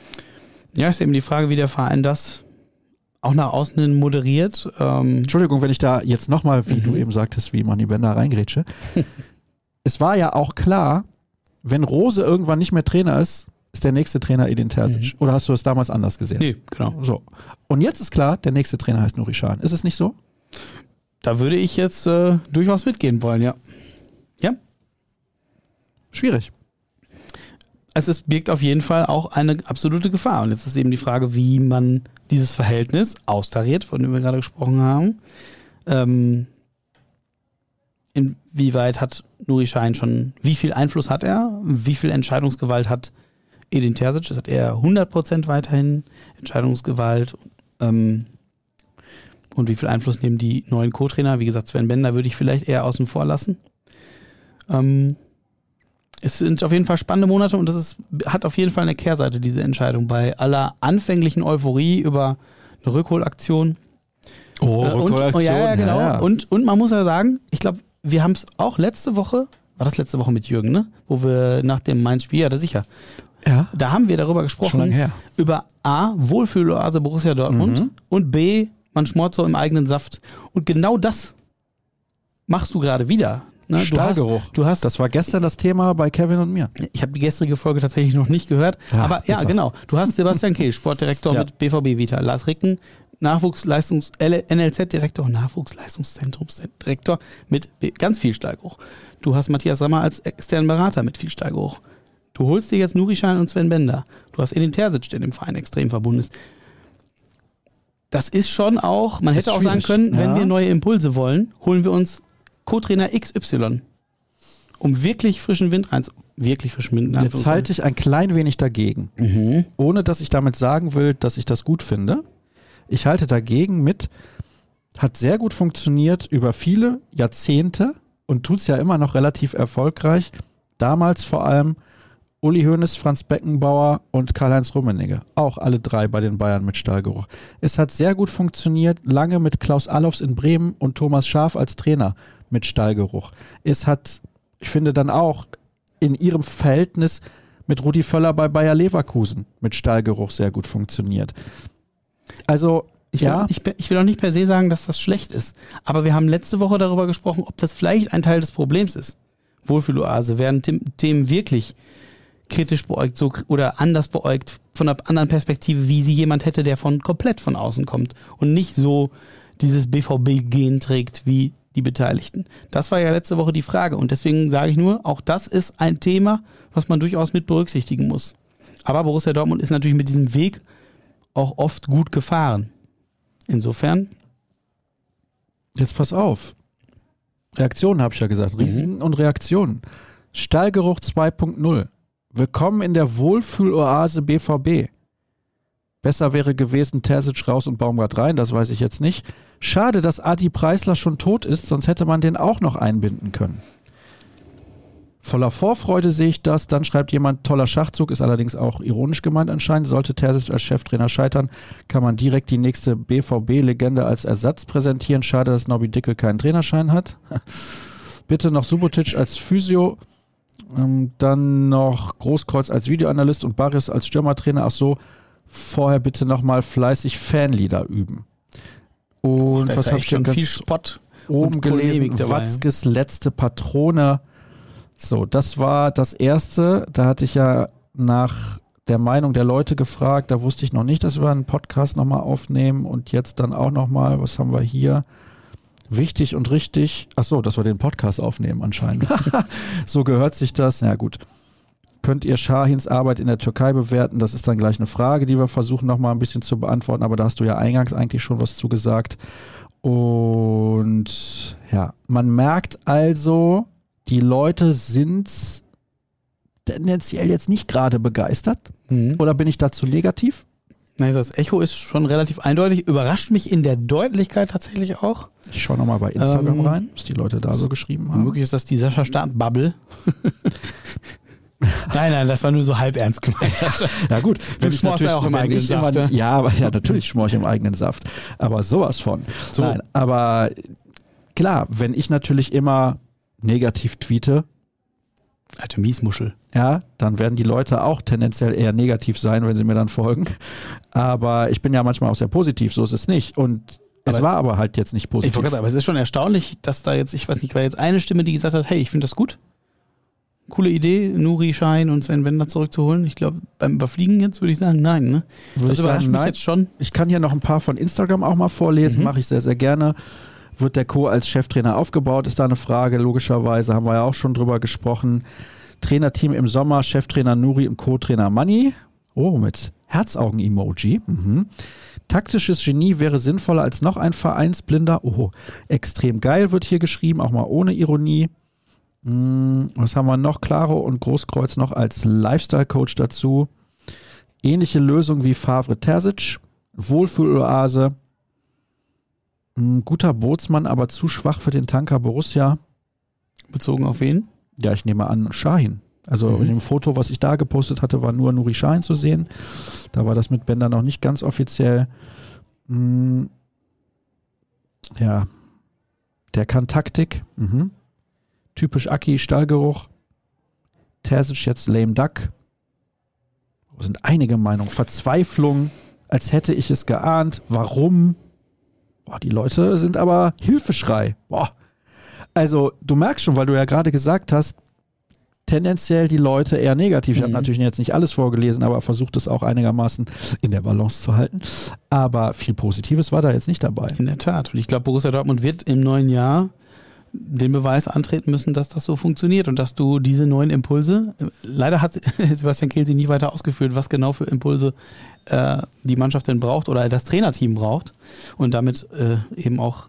Ja, ist eben die Frage, wie der Verein das auch nach außen hin moderiert. Ähm Entschuldigung, wenn ich da jetzt nochmal, wie mhm. du eben sagtest, wie man die Bänder reingrätsche. <laughs> es war ja auch klar, wenn Rose irgendwann nicht mehr Trainer ist, ist der nächste Trainer Edin Terzic. Mhm. Oder hast du es damals anders gesehen? Nee, genau. So. Und jetzt ist klar, der nächste Trainer heißt Nuri Schahn. Ist es nicht so? Da würde ich jetzt äh, durchaus mitgehen wollen, ja. Ja. Schwierig. Also es birgt auf jeden Fall auch eine absolute Gefahr. Und jetzt ist eben die Frage, wie man dieses Verhältnis austariert, von dem wir gerade gesprochen haben. Ähm, inwieweit hat Nuri Schein schon, wie viel Einfluss hat er? Wie viel Entscheidungsgewalt hat Edin Terzic? Das hat er 100% weiterhin Entscheidungsgewalt. Ähm, und wie viel Einfluss nehmen die neuen Co-Trainer? Wie gesagt, Sven Bender würde ich vielleicht eher außen vor lassen. Ähm, es sind auf jeden Fall spannende Monate und das ist, hat auf jeden Fall eine Kehrseite, diese Entscheidung. Bei aller anfänglichen Euphorie über eine Rückholaktion. Oh, äh, und, Rückholaktion. Oh, ja, ja, genau. Ja, ja. Und, und man muss ja sagen, ich glaube, wir haben es auch letzte Woche, war das letzte Woche mit Jürgen, ne? Wo wir nach dem Mainz-Spiel, ja, da sicher. Ja. Da haben wir darüber gesprochen, über A, Wohlfühloase Borussia Dortmund mhm. und B, man schmort so im eigenen Saft. Und genau das machst du gerade wieder. Ne? Stahlgeruch. Du hast, du hast, das war gestern das Thema bei Kevin und mir. Ich habe die gestrige Folge tatsächlich noch nicht gehört. Ja, aber ja, bitte. genau. Du hast Sebastian Kehl, Sportdirektor <laughs> ja. mit BVB Vita, Lars Ricken, Nachwuchsleistungs NLZ-Direktor, Nachwuchsleistungszentrumsdirektor mit ganz viel Steigeruch. Du hast Matthias Sammer als externen Berater mit viel Steigeruch. Du holst dir jetzt Nuri Schein und Sven Bender. Du hast Edin Terzic, der dem Verein extrem verbunden ist. Das ist schon auch, man hätte auch sagen können, ja. wenn wir neue Impulse wollen, holen wir uns Co-Trainer XY. Um wirklich frischen Wind rein, wirklich frischen Wind Jetzt halte ich ein klein wenig dagegen. Mhm. Ohne dass ich damit sagen will, dass ich das gut finde. Ich halte dagegen mit, hat sehr gut funktioniert über viele Jahrzehnte und tut es ja immer noch relativ erfolgreich. Damals vor allem Uli Hoeneß, Franz Beckenbauer und Karl-Heinz Rummenigge. Auch alle drei bei den Bayern mit Stahlgeruch. Es hat sehr gut funktioniert, lange mit Klaus Allofs in Bremen und Thomas Schaf als Trainer mit Stallgeruch. Es hat, ich finde dann auch in ihrem Verhältnis mit Rudi Völler bei Bayer Leverkusen mit Stallgeruch sehr gut funktioniert. Also ich will, ja. ich, ich will auch nicht per se sagen, dass das schlecht ist. Aber wir haben letzte Woche darüber gesprochen, ob das vielleicht ein Teil des Problems ist. Wohlfühloase werden Themen wirklich kritisch beäugt so, oder anders beäugt von einer anderen Perspektive, wie sie jemand hätte, der von komplett von außen kommt und nicht so dieses BVB-Gen trägt wie die Beteiligten. Das war ja letzte Woche die Frage und deswegen sage ich nur, auch das ist ein Thema, was man durchaus mit berücksichtigen muss. Aber Borussia Dortmund ist natürlich mit diesem Weg auch oft gut gefahren. Insofern. Jetzt pass auf. Reaktionen habe ich ja gesagt. Risiken mhm. und Reaktionen. Stallgeruch 2.0. Willkommen in der Wohlfühloase BVB. Besser wäre gewesen, Terzic raus und Baumgart rein, das weiß ich jetzt nicht. Schade, dass Adi Preisler schon tot ist, sonst hätte man den auch noch einbinden können. Voller Vorfreude sehe ich das. Dann schreibt jemand, toller Schachzug, ist allerdings auch ironisch gemeint anscheinend. Sollte Terzic als Cheftrainer scheitern, kann man direkt die nächste BVB-Legende als Ersatz präsentieren. Schade, dass Nobby Dickel keinen Trainerschein hat. <laughs> Bitte noch Subotic als Physio. Ähm, dann noch Großkreuz als Videoanalyst und Barrios als Stürmertrainer. Ach so, vorher bitte nochmal fleißig Fanlieder üben. Und was habe ich schon viel Spott oben gelesen? Watzkes letzte Patrone. So, das war das erste. Da hatte ich ja nach der Meinung der Leute gefragt. Da wusste ich noch nicht, dass wir einen Podcast nochmal aufnehmen und jetzt dann auch nochmal, was haben wir hier? Wichtig und richtig. Ach so, dass wir den Podcast aufnehmen anscheinend. <laughs> so gehört sich das. Na ja, gut. Könnt ihr Shahins Arbeit in der Türkei bewerten? Das ist dann gleich eine Frage, die wir versuchen nochmal ein bisschen zu beantworten, aber da hast du ja eingangs eigentlich schon was zugesagt. Und ja, man merkt also, die Leute sind tendenziell jetzt nicht gerade begeistert. Mhm. Oder bin ich dazu negativ? Nein, das Echo ist schon relativ eindeutig. Überrascht mich in der Deutlichkeit tatsächlich auch. Ich schaue nochmal bei Instagram ähm, rein, was die Leute da so geschrieben haben. Möglich ist das die Sascha Start-Bubble. <laughs> nein, nein, das war nur so halb ernst gemeint. ja gut, wenn ich natürlich auch im eigenen Saft. Immer, ja, aber ja, natürlich schmor ich im eigenen Saft. Aber sowas von. So. Nein, aber klar, wenn ich natürlich immer negativ tweete, Alte Miesmuschel. Ja, dann werden die Leute auch tendenziell eher negativ sein, wenn sie mir dann folgen. Aber ich bin ja manchmal auch sehr positiv, so ist es nicht. Und es war aber halt jetzt nicht positiv. Ich wollte aber es ist schon erstaunlich, dass da jetzt, ich weiß nicht, war jetzt eine Stimme, die gesagt hat, hey, ich finde das gut. Coole Idee, Nuri Schein und Sven Wender zurückzuholen. Ich glaube, beim Überfliegen jetzt würde ich sagen, nein. Ne? Würde das überrascht sagen, mich nein. jetzt schon. Ich kann hier noch ein paar von Instagram auch mal vorlesen, mhm. mache ich sehr, sehr gerne. Wird der Co. als Cheftrainer aufgebaut? Ist da eine Frage. Logischerweise haben wir ja auch schon drüber gesprochen. Trainerteam im Sommer, Cheftrainer Nuri und Co-Trainer Manni. Oh, mit Herzaugen-Emoji. Mhm. Taktisches Genie wäre sinnvoller als noch ein Vereinsblinder. Oh, extrem geil wird hier geschrieben, auch mal ohne Ironie. Hm, was haben wir noch? Claro und Großkreuz noch als Lifestyle-Coach dazu. Ähnliche Lösung wie Favre Terzic. Wohlfühloase. Ein guter Bootsmann, aber zu schwach für den Tanker Borussia. Bezogen auf wen? Ja, ich nehme an, Shahin. Also mhm. in dem Foto, was ich da gepostet hatte, war nur Nuri Shahin zu sehen. Da war das mit Bender noch nicht ganz offiziell. Hm. Ja, der kann Taktik. Mhm. Typisch Aki, Stallgeruch. Terzic jetzt lame duck. sind einige Meinungen. Verzweiflung, als hätte ich es geahnt. Warum? Boah, die Leute sind aber Hilfeschrei. Boah. Also, du merkst schon, weil du ja gerade gesagt hast, tendenziell die Leute eher negativ. Ich habe natürlich jetzt nicht alles vorgelesen, aber versucht es auch einigermaßen in der Balance zu halten. Aber viel Positives war da jetzt nicht dabei. In der Tat. Und ich glaube, Borussia Dortmund wird im neuen Jahr den Beweis antreten müssen, dass das so funktioniert und dass du diese neuen Impulse, leider hat <laughs> Sebastian Kehl sie nicht weiter ausgeführt, was genau für Impulse äh, die Mannschaft denn braucht oder das Trainerteam braucht und damit äh, eben auch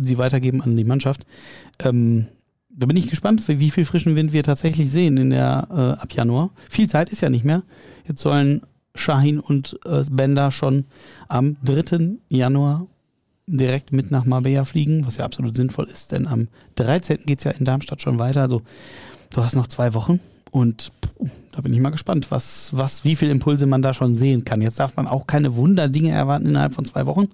sie weitergeben an die Mannschaft. Ähm, da bin ich gespannt, wie viel frischen Wind wir tatsächlich sehen in der äh, ab Januar. Viel Zeit ist ja nicht mehr. Jetzt sollen Shahin und äh, Bender schon am 3. Januar direkt mit nach Marbella fliegen, was ja absolut sinnvoll ist, denn am 13. geht es ja in Darmstadt schon weiter. Also du hast noch zwei Wochen und da bin ich mal gespannt, was, was, wie viele Impulse man da schon sehen kann. Jetzt darf man auch keine Wunderdinge erwarten innerhalb von zwei Wochen.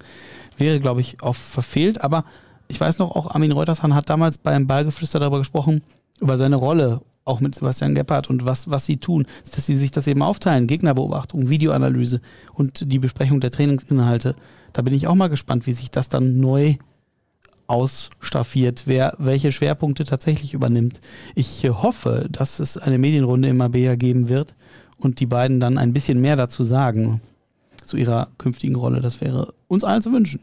Wäre, glaube ich, auch verfehlt. Aber ich weiß noch, auch Armin Reutershahn hat damals beim Ballgeflüster darüber gesprochen, über seine Rolle, auch mit Sebastian Gebhardt und was, was sie tun, dass sie sich das eben aufteilen. Gegnerbeobachtung, Videoanalyse und die Besprechung der Trainingsinhalte. Da bin ich auch mal gespannt, wie sich das dann neu ausstaffiert, wer welche Schwerpunkte tatsächlich übernimmt. Ich hoffe, dass es eine Medienrunde im Mabea geben wird und die beiden dann ein bisschen mehr dazu sagen zu ihrer künftigen Rolle. Das wäre uns allen zu wünschen.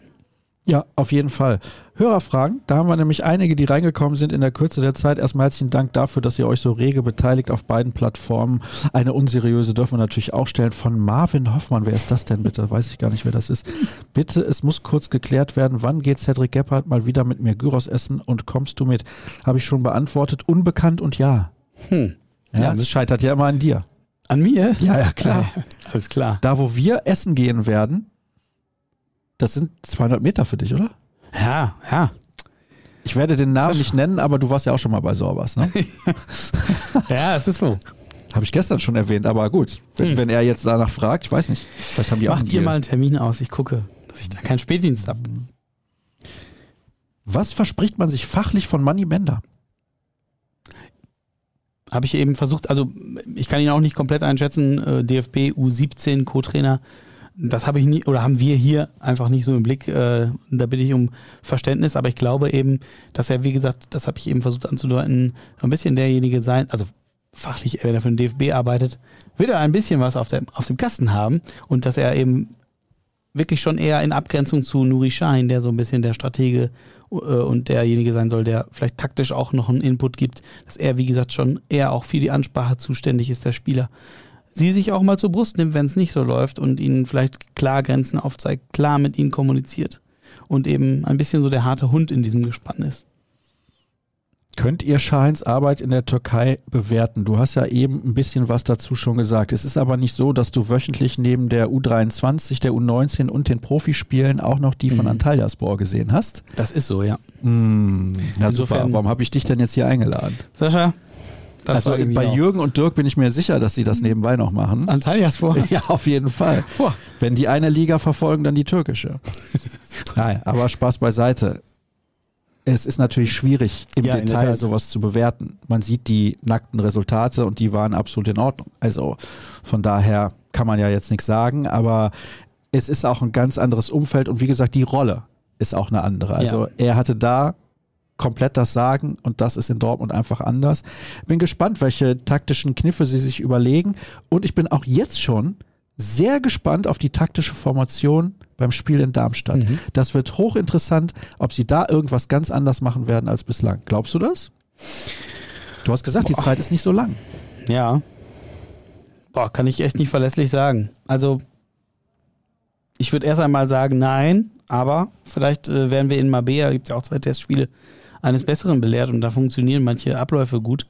Ja, auf jeden Fall. Hörerfragen, da haben wir nämlich einige, die reingekommen sind in der Kürze der Zeit. Erstmal herzlichen Dank dafür, dass ihr euch so rege beteiligt auf beiden Plattformen. Eine unseriöse dürfen wir natürlich auch stellen von Marvin Hoffmann. Wer ist das denn bitte? Weiß ich gar nicht, wer das ist. Bitte, es muss kurz geklärt werden, wann geht Cedric Gebhardt mal wieder mit mir Gyros essen und kommst du mit? Habe ich schon beantwortet. Unbekannt und ja. Hm. Ja, ja, es scheitert ja immer an dir. An mir? Ja, ja, klar. Alles klar. Da, wo wir essen gehen werden, das sind 200 Meter für dich, oder? Ja, ja. Ich werde den Namen nicht nennen, aber du warst ja auch schon mal bei Sorbas, ne? <laughs> ja, es ist so. Habe ich gestern schon erwähnt, aber gut. Wenn, hm. wenn, er jetzt danach fragt, ich weiß nicht. Vielleicht haben die Macht ihr mal einen Termin aus, ich gucke, dass ich da keinen Spätdienst habe. Was verspricht man sich fachlich von Money Bender? Habe ich eben versucht, also ich kann ihn auch nicht komplett einschätzen, äh, DFB U17 Co-Trainer das habe ich nie oder haben wir hier einfach nicht so im Blick. Äh, da bitte ich um Verständnis, aber ich glaube eben, dass er, wie gesagt, das habe ich eben versucht anzudeuten, ein bisschen derjenige sein, also fachlich, wenn er für den DFB arbeitet, wird er ein bisschen was auf, der, auf dem Kasten haben. Und dass er eben wirklich schon eher in Abgrenzung zu Nuri Sahin, der so ein bisschen der Stratege äh, und derjenige sein soll, der vielleicht taktisch auch noch einen Input gibt, dass er, wie gesagt, schon eher auch für die Ansprache zuständig ist, der Spieler sie sich auch mal zur Brust nimmt, wenn es nicht so läuft und ihnen vielleicht klar Grenzen aufzeigt, klar mit ihnen kommuniziert und eben ein bisschen so der harte Hund in diesem Gespann ist. Könnt ihr Schahins Arbeit in der Türkei bewerten? Du hast ja eben ein bisschen was dazu schon gesagt. Es ist aber nicht so, dass du wöchentlich neben der U23, der U19 und den Profispielen auch noch die von mhm. Antalyaspor gesehen hast. Das ist so, ja. Mm, na Insofern, super. Warum habe ich dich denn jetzt hier eingeladen? Sascha, das also bei auch. Jürgen und Dirk bin ich mir sicher, dass sie das nebenbei noch machen. Antalias vor. <laughs> Ja, auf jeden Fall. Boah. Wenn die eine Liga verfolgen, dann die türkische. <laughs> Nein, aber Spaß beiseite. Es ist natürlich schwierig, im ja, Detail sowas zu bewerten. Man sieht die nackten Resultate und die waren absolut in Ordnung. Also von daher kann man ja jetzt nichts sagen, aber es ist auch ein ganz anderes Umfeld und wie gesagt, die Rolle ist auch eine andere. Also ja. er hatte da komplett das Sagen und das ist in Dortmund einfach anders. Bin gespannt, welche taktischen Kniffe sie sich überlegen und ich bin auch jetzt schon sehr gespannt auf die taktische Formation beim Spiel in Darmstadt. Mhm. Das wird hochinteressant, ob sie da irgendwas ganz anders machen werden als bislang. Glaubst du das? Du hast gesagt, Boah. die Zeit ist nicht so lang. Ja. Boah, kann ich echt nicht verlässlich sagen. Also, ich würde erst einmal sagen, nein, aber vielleicht äh, werden wir in Mabea, gibt es ja auch zwei Testspiele, eines Besseren belehrt und da funktionieren manche Abläufe gut.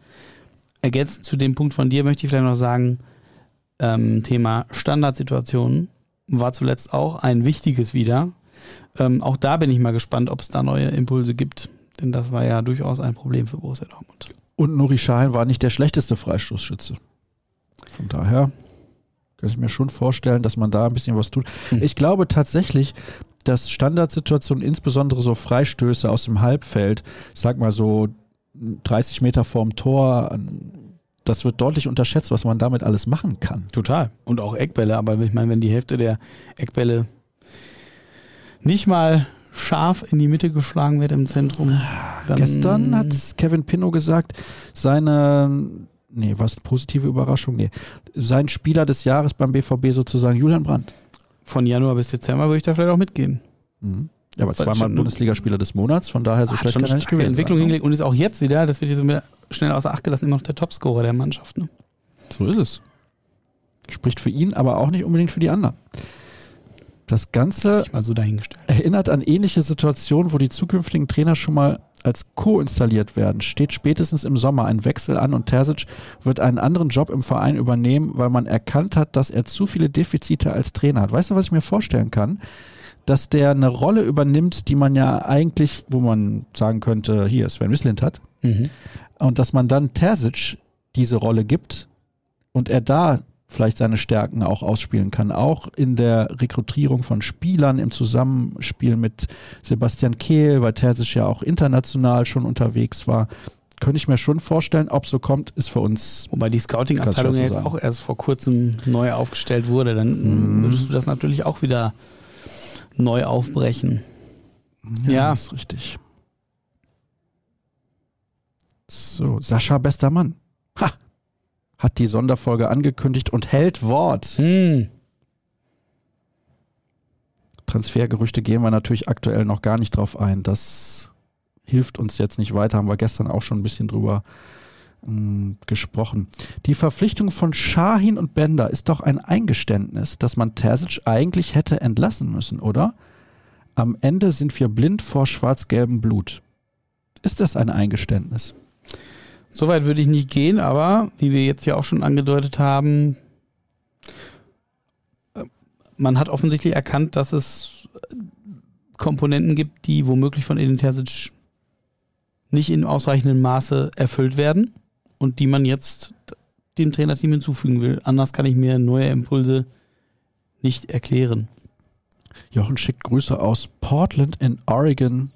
Ergänzend zu dem Punkt von dir möchte ich vielleicht noch sagen, ähm, Thema Standardsituationen war zuletzt auch ein wichtiges wieder. Ähm, auch da bin ich mal gespannt, ob es da neue Impulse gibt, denn das war ja durchaus ein Problem für Borussia Dortmund. Und Nuri Sahin war nicht der schlechteste Freistoßschütze. Von daher kann ich mir schon vorstellen, dass man da ein bisschen was tut. Hm. Ich glaube tatsächlich, dass Standardsituationen, insbesondere so Freistöße aus dem Halbfeld, ich sag mal so 30 Meter vorm Tor, das wird deutlich unterschätzt, was man damit alles machen kann. Total. Und auch Eckbälle, aber ich meine, wenn die Hälfte der Eckbälle nicht mal scharf in die Mitte geschlagen wird im Zentrum. Dann Gestern hat Kevin Pinnow gesagt, seine, nee, was positive Überraschung, nee, sein Spieler des Jahres beim BVB sozusagen Julian Brandt. Von Januar bis Dezember würde ich da vielleicht auch mitgehen. Mhm. Ja, aber zweimal Bundesligaspieler des Monats, von daher so schlecht kann er nicht gewesen Entwicklung sein. hingelegt und ist auch jetzt wieder, das wird jetzt schnell außer Acht gelassen, immer noch der Topscorer der Mannschaft. Ne? So ist es. Spricht für ihn, aber auch nicht unbedingt für die anderen. Das Ganze das so erinnert an ähnliche Situationen, wo die zukünftigen Trainer schon mal als Co installiert werden. Steht spätestens im Sommer ein Wechsel an und Terzic wird einen anderen Job im Verein übernehmen, weil man erkannt hat, dass er zu viele Defizite als Trainer hat. Weißt du, was ich mir vorstellen kann? Dass der eine Rolle übernimmt, die man ja eigentlich, wo man sagen könnte, hier Sven Wislint hat. Mhm. Und dass man dann Terzic diese Rolle gibt und er da vielleicht seine Stärken auch ausspielen kann. Auch in der Rekrutierung von Spielern im Zusammenspiel mit Sebastian Kehl, weil Terzic ja auch international schon unterwegs war. Könnte ich mir schon vorstellen, ob so kommt, ist für uns. Wobei die Scouting-Abteilung ja jetzt auch erst vor kurzem neu aufgestellt wurde, dann mhm. würdest du das natürlich auch wieder neu aufbrechen. Ja, ja. ist richtig. So, Sascha, bester Mann. Ha, hat die Sonderfolge angekündigt und hält Wort. Hm. Transfergerüchte gehen wir natürlich aktuell noch gar nicht drauf ein. Das hilft uns jetzt nicht weiter, haben wir gestern auch schon ein bisschen drüber hm, gesprochen. Die Verpflichtung von Shahin und Bender ist doch ein Eingeständnis, dass man Terzic eigentlich hätte entlassen müssen, oder? Am Ende sind wir blind vor schwarz-gelbem Blut. Ist das ein Eingeständnis? Soweit würde ich nicht gehen, aber wie wir jetzt ja auch schon angedeutet haben, äh, man hat offensichtlich erkannt, dass es Komponenten gibt, die womöglich von Edin Terzic nicht in ausreichendem Maße erfüllt werden und die man jetzt dem Trainerteam hinzufügen will. Anders kann ich mir neue Impulse nicht erklären. Jochen schickt Grüße aus Portland in Oregon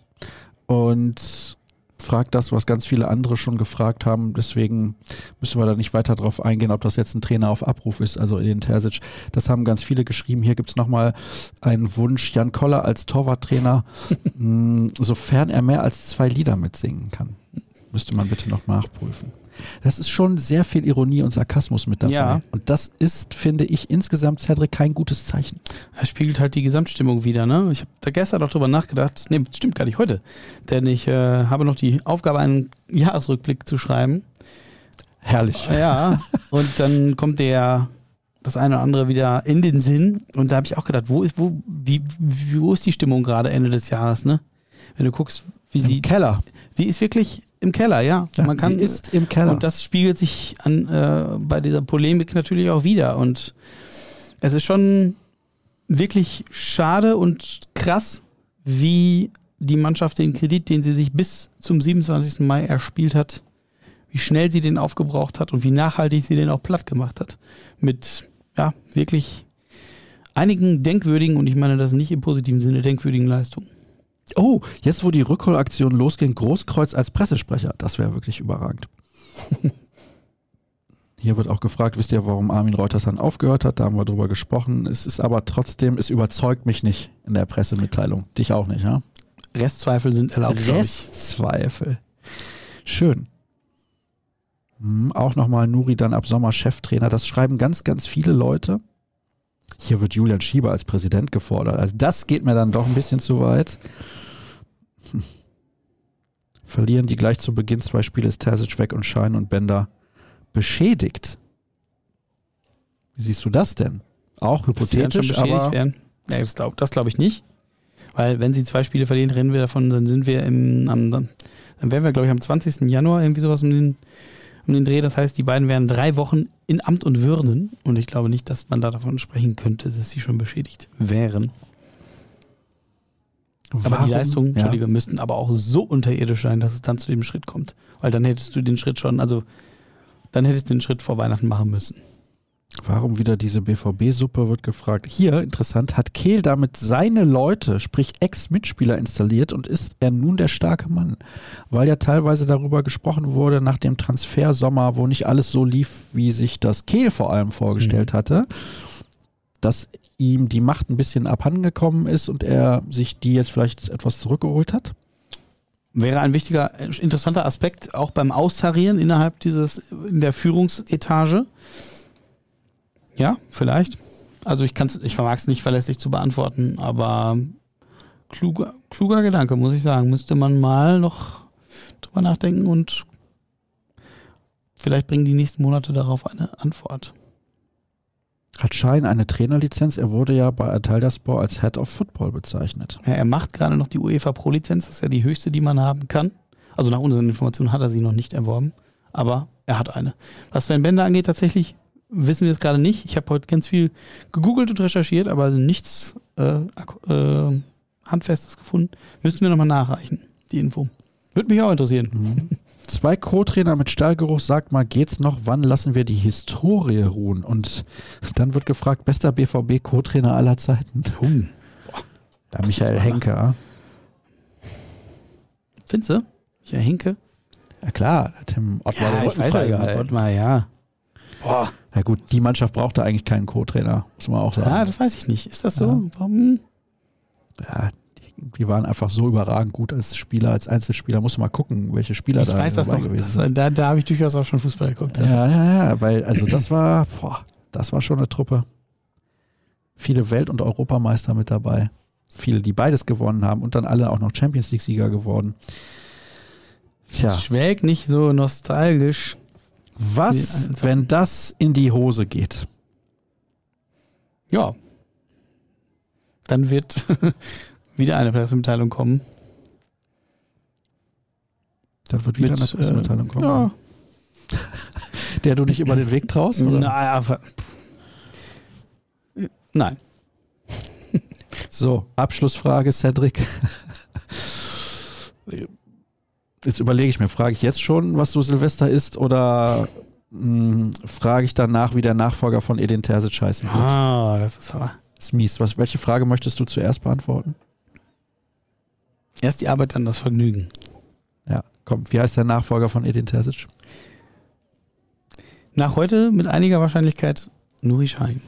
und fragt das, was ganz viele andere schon gefragt haben. Deswegen müssen wir da nicht weiter drauf eingehen, ob das jetzt ein Trainer auf Abruf ist, also Edin Terzic. Das haben ganz viele geschrieben. Hier gibt es nochmal einen Wunsch, Jan Koller als Torwarttrainer, <laughs> hm, sofern er mehr als zwei Lieder mitsingen kann. Müsste man bitte noch nachprüfen. Das ist schon sehr viel Ironie und Sarkasmus mit dabei. Ja. Und das ist, finde ich, insgesamt, Cedric, kein gutes Zeichen. Er spiegelt halt die Gesamtstimmung wieder. Ne? Ich habe da gestern noch drüber nachgedacht. Nee, stimmt gar nicht heute. Denn ich äh, habe noch die Aufgabe, einen Jahresrückblick zu schreiben. Herrlich. Ja, und dann kommt der das eine oder andere wieder in den Sinn. Und da habe ich auch gedacht, wo ist, wo, wie, wo ist die Stimmung gerade Ende des Jahres, ne? Wenn du guckst, wie Im sie. Keller. Die ist wirklich im Keller, ja. ja Man kann, sie ist im Keller. Und das spiegelt sich an, äh, bei dieser Polemik natürlich auch wieder. Und es ist schon wirklich schade und krass, wie die Mannschaft den Kredit, den sie sich bis zum 27. Mai erspielt hat, wie schnell sie den aufgebraucht hat und wie nachhaltig sie den auch platt gemacht hat. Mit, ja, wirklich einigen denkwürdigen, und ich meine das nicht im positiven Sinne, denkwürdigen Leistungen. Oh, jetzt wo die Rückholaktion losging, Großkreuz als Pressesprecher. Das wäre wirklich überragend. <laughs> Hier wird auch gefragt, wisst ihr, warum Armin Reuters dann aufgehört hat? Da haben wir drüber gesprochen. Es ist aber trotzdem, es überzeugt mich nicht in der Pressemitteilung. Dich auch nicht, ja? Restzweifel sind erlaubt. Restzweifel. Schön. Hm, auch nochmal Nuri dann ab Sommer Cheftrainer. Das schreiben ganz, ganz viele Leute. Hier wird Julian Schieber als Präsident gefordert. Also das geht mir dann doch ein bisschen zu weit. Hm. Verlieren die gleich zu Beginn zwei Spiele ist Terzic weg und Schein und Bender beschädigt. Wie siehst du das denn? Auch hypothetisch, aber werden? Ja, das glaube glaub ich nicht. Weil wenn sie zwei Spiele verlieren, rennen wir davon, dann sind wir im, am, dann werden wir, glaube ich, am 20. Januar irgendwie sowas um den um den Dreh. Das heißt, die beiden wären drei Wochen in Amt und Würden. Und ich glaube nicht, dass man da davon sprechen könnte, dass sie schon beschädigt wären. Warum? Aber die Leistungen, Entschuldige, ja. müssten aber auch so unterirdisch sein, dass es dann zu dem Schritt kommt. Weil dann hättest du den Schritt schon, also dann hättest du den Schritt vor Weihnachten machen müssen. Warum wieder diese BVB-Suppe, wird gefragt. Hier, interessant, hat Kehl damit seine Leute, sprich Ex-Mitspieler installiert und ist er nun der starke Mann? Weil ja teilweise darüber gesprochen wurde nach dem Transfersommer, wo nicht alles so lief, wie sich das Kehl vor allem vorgestellt mhm. hatte. dass ihm die Macht ein bisschen abhandengekommen ist und er sich die jetzt vielleicht etwas zurückgeholt hat? Wäre ein wichtiger, interessanter Aspekt auch beim Austarieren innerhalb dieses, in der Führungsetage. Ja, vielleicht. Also ich kann's, ich vermag es nicht verlässlich zu beantworten, aber kluger, kluger Gedanke, muss ich sagen. Müsste man mal noch drüber nachdenken und vielleicht bringen die nächsten Monate darauf eine Antwort. Hat Schein eine Trainerlizenz? Er wurde ja bei Antalyaspor als Head of Football bezeichnet. Ja, er macht gerade noch die UEFA Pro-Lizenz, das ist ja die höchste, die man haben kann. Also nach unseren Informationen hat er sie noch nicht erworben, aber er hat eine. Was Sven Bender angeht, tatsächlich wissen wir es gerade nicht. Ich habe heute ganz viel gegoogelt und recherchiert, aber nichts äh, äh, Handfestes gefunden. Müssten wir nochmal nachreichen, die Info. Würde mich auch interessieren. Mhm. Zwei Co-Trainer mit Stallgeruch, sagt mal, geht's noch? Wann lassen wir die Historie ruhen? Und dann wird gefragt, bester BVB-Co-Trainer aller Zeiten. Hm. Da Michael Henke. ah. Findest du? Michael Henke? Ja klar, hat Tim Ottmar den Rücken freigehalten. Ottmar, ja. Boah. Ja gut, die Mannschaft brauchte eigentlich keinen Co-Trainer, muss man auch sagen. Ja, das weiß ich nicht. Ist das so? Ja. Warum? Ja, die, die waren einfach so überragend gut als Spieler, als Einzelspieler. Muss man mal gucken, welche Spieler Ich da weiß das noch. gewesen sind. da da habe ich durchaus auch schon Fußball geguckt. Ja, ja, ja, weil also das war, boah, das war schon eine Truppe. Viele Welt- und Europameister mit dabei. Viele, die beides gewonnen haben und dann alle auch noch Champions League-Sieger geworden. Tja, Schwelg nicht so nostalgisch. Was, wenn das in die Hose geht? Ja. Dann wird <laughs> wieder eine Pressemitteilung kommen. Dann wird wieder Mit, eine Pressemitteilung äh, kommen. Ja. <laughs> Der du nicht über den Weg traust? Oder? Naja, Nein. So, Abschlussfrage, Cedric. <laughs> Jetzt überlege ich mir, frage ich jetzt schon, was so Silvester ist oder mh, frage ich danach, wie der Nachfolger von Edin Terzic heißen wird? Ah, das ist aber. Das ist mies. Was, welche Frage möchtest du zuerst beantworten? Erst die Arbeit, dann das Vergnügen. Ja, komm, wie heißt der Nachfolger von Edin Terzic? Nach heute mit einiger Wahrscheinlichkeit Nuri Schein.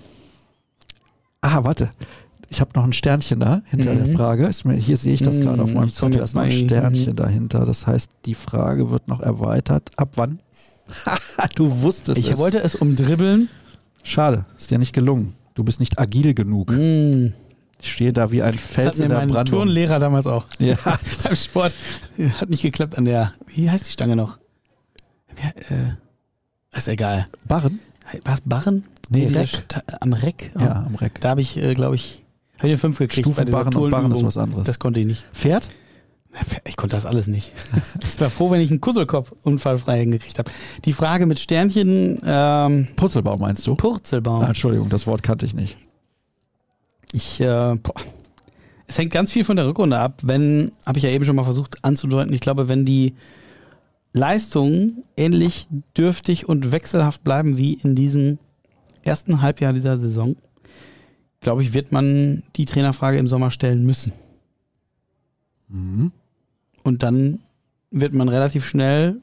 Ah, warte. Ich habe noch ein Sternchen da hinter Mhm. der Frage. Ist mir, hier sehe ich das Mhm, gerade auf meinem ich komm Zettel. Da ist noch ein Sternchen Mhm. dahinter. Das heißt, die Frage wird noch erweitert. Ab wann? <laughs> du wusstest Ich es. wollte es umdribbeln. Schade, ist dir nicht gelungen. Du bist nicht agil genug. Mm. Ich stehe da wie ein Das Fels hat mir in der Brandung. Turnlehrer damals auch. Ja. <laughs> Beim Sport. Hat nicht geklappt an der. Wie heißt die Stange noch? Ja, äh, ist egal. Barren? Was? Barren? Nee, Reck. Am Reck? Ja, am Reck. Da habe ich, äh, glaube ich, habe ich eine 5 gekriegt. Stufenbarren und Barren ist was anderes. Das konnte ich nicht. Pferd? Ich konnte das alles nicht. <laughs> Ich war froh, wenn ich einen Kusselkopf unfallfrei hingekriegt habe. Die Frage mit Sternchen, ähm, Purzelbaum meinst du? Purzelbaum. Ah, Entschuldigung, das Wort kannte ich nicht. Ich, äh, boah. Es hängt ganz viel von der Rückrunde ab. Wenn, habe ich ja eben schon mal versucht anzudeuten, ich glaube, wenn die Leistungen ähnlich dürftig und wechselhaft bleiben wie in diesem ersten Halbjahr dieser Saison, glaube ich, wird man die Trainerfrage im Sommer stellen müssen. Mhm. Und dann wird man relativ schnell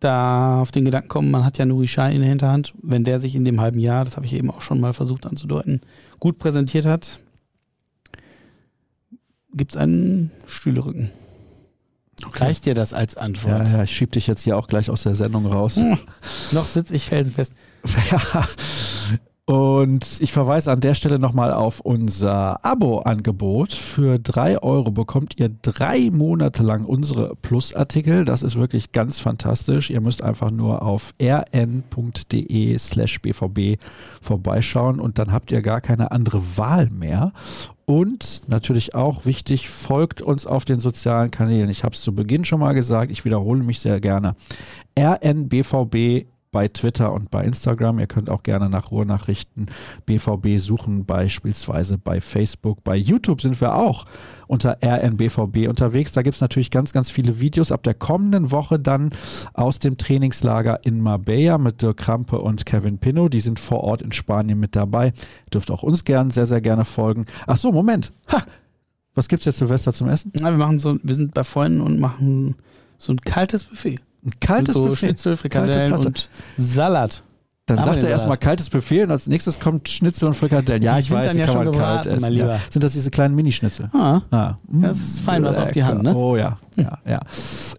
da auf den Gedanken kommen, man hat ja Nuri Schein in der Hinterhand. Wenn der sich in dem halben Jahr, das habe ich eben auch schon mal versucht anzudeuten, gut präsentiert hat, gibt es einen Stühlerücken. Reicht dir das als Ja, Antwort? ja, ich schieb dich jetzt hier auch gleich aus der Sendung raus. Hm. Noch sitze ich felsenfest. <laughs> Ja. Und ich verweise an der Stelle nochmal auf unser Abo-Angebot. Für drei Euro bekommt ihr drei Monate lang unsere Plus-Artikel. Das ist wirklich ganz fantastisch. Ihr müsst einfach nur auf rn.de slash bvb vorbeischauen und dann habt ihr gar keine andere Wahl mehr. Und natürlich auch wichtig, folgt uns auf den sozialen Kanälen. Ich habe es zu Beginn schon mal gesagt, ich wiederhole mich sehr gerne. rnbvb bei Twitter und bei Instagram. Ihr könnt auch gerne nach Ruhrnachrichten BVB suchen, beispielsweise bei Facebook. Bei YouTube sind wir auch unter RNBVB unterwegs. Da gibt es natürlich ganz, ganz viele Videos ab der kommenden Woche dann aus dem Trainingslager in Marbella mit Dirk Krampe und Kevin Pino. Die sind vor Ort in Spanien mit dabei. Dürft auch uns gern, sehr, sehr gerne folgen. Ach so, Moment. Ha! Was gibt's jetzt Silvester zum Essen? Na, wir machen so, wir sind bei Freunden und machen so ein kaltes Buffet. Ein kaltes Mit so Buffet. Schnitzel, Frikadellen Kalte und Salat. Dann Haben wir sagt er erstmal kaltes Buffet und als nächstes kommt Schnitzel und Frikadellen. Ja, ich weiß, die ja kann man kalt essen. Ja. Sind das diese kleinen Minischnitzel? Ah, Ah, das ist fein was auf die Hand, ne? Oh ja, ja, ja.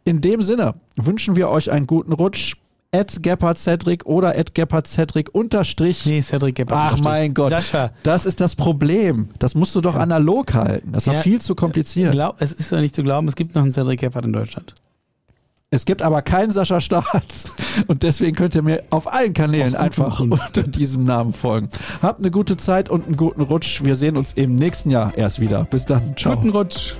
In dem Sinne wünschen wir euch einen guten Rutsch. Ed Gebhard Cedric oder Ed Gebhard Cedric unterstrich. Nee, Cedric Gebhardt. Ach unterstrich. mein Gott. Sascha, Das ist das Problem. Das musst du doch analog halten. Das war Ja, viel zu kompliziert. glaub, es ist ja nicht zu glauben, es gibt noch einen Cedric Gebhardt in Deutschland. Es gibt aber keinen Sascha Staats. <laughs> Und deswegen könnt ihr mir auf allen Kanälen einfach Grund. unter diesem Namen folgen. Habt eine gute Zeit und einen guten Rutsch. Wir sehen uns im nächsten Jahr erst wieder. Bis dann. Ciao. Guten Rutsch.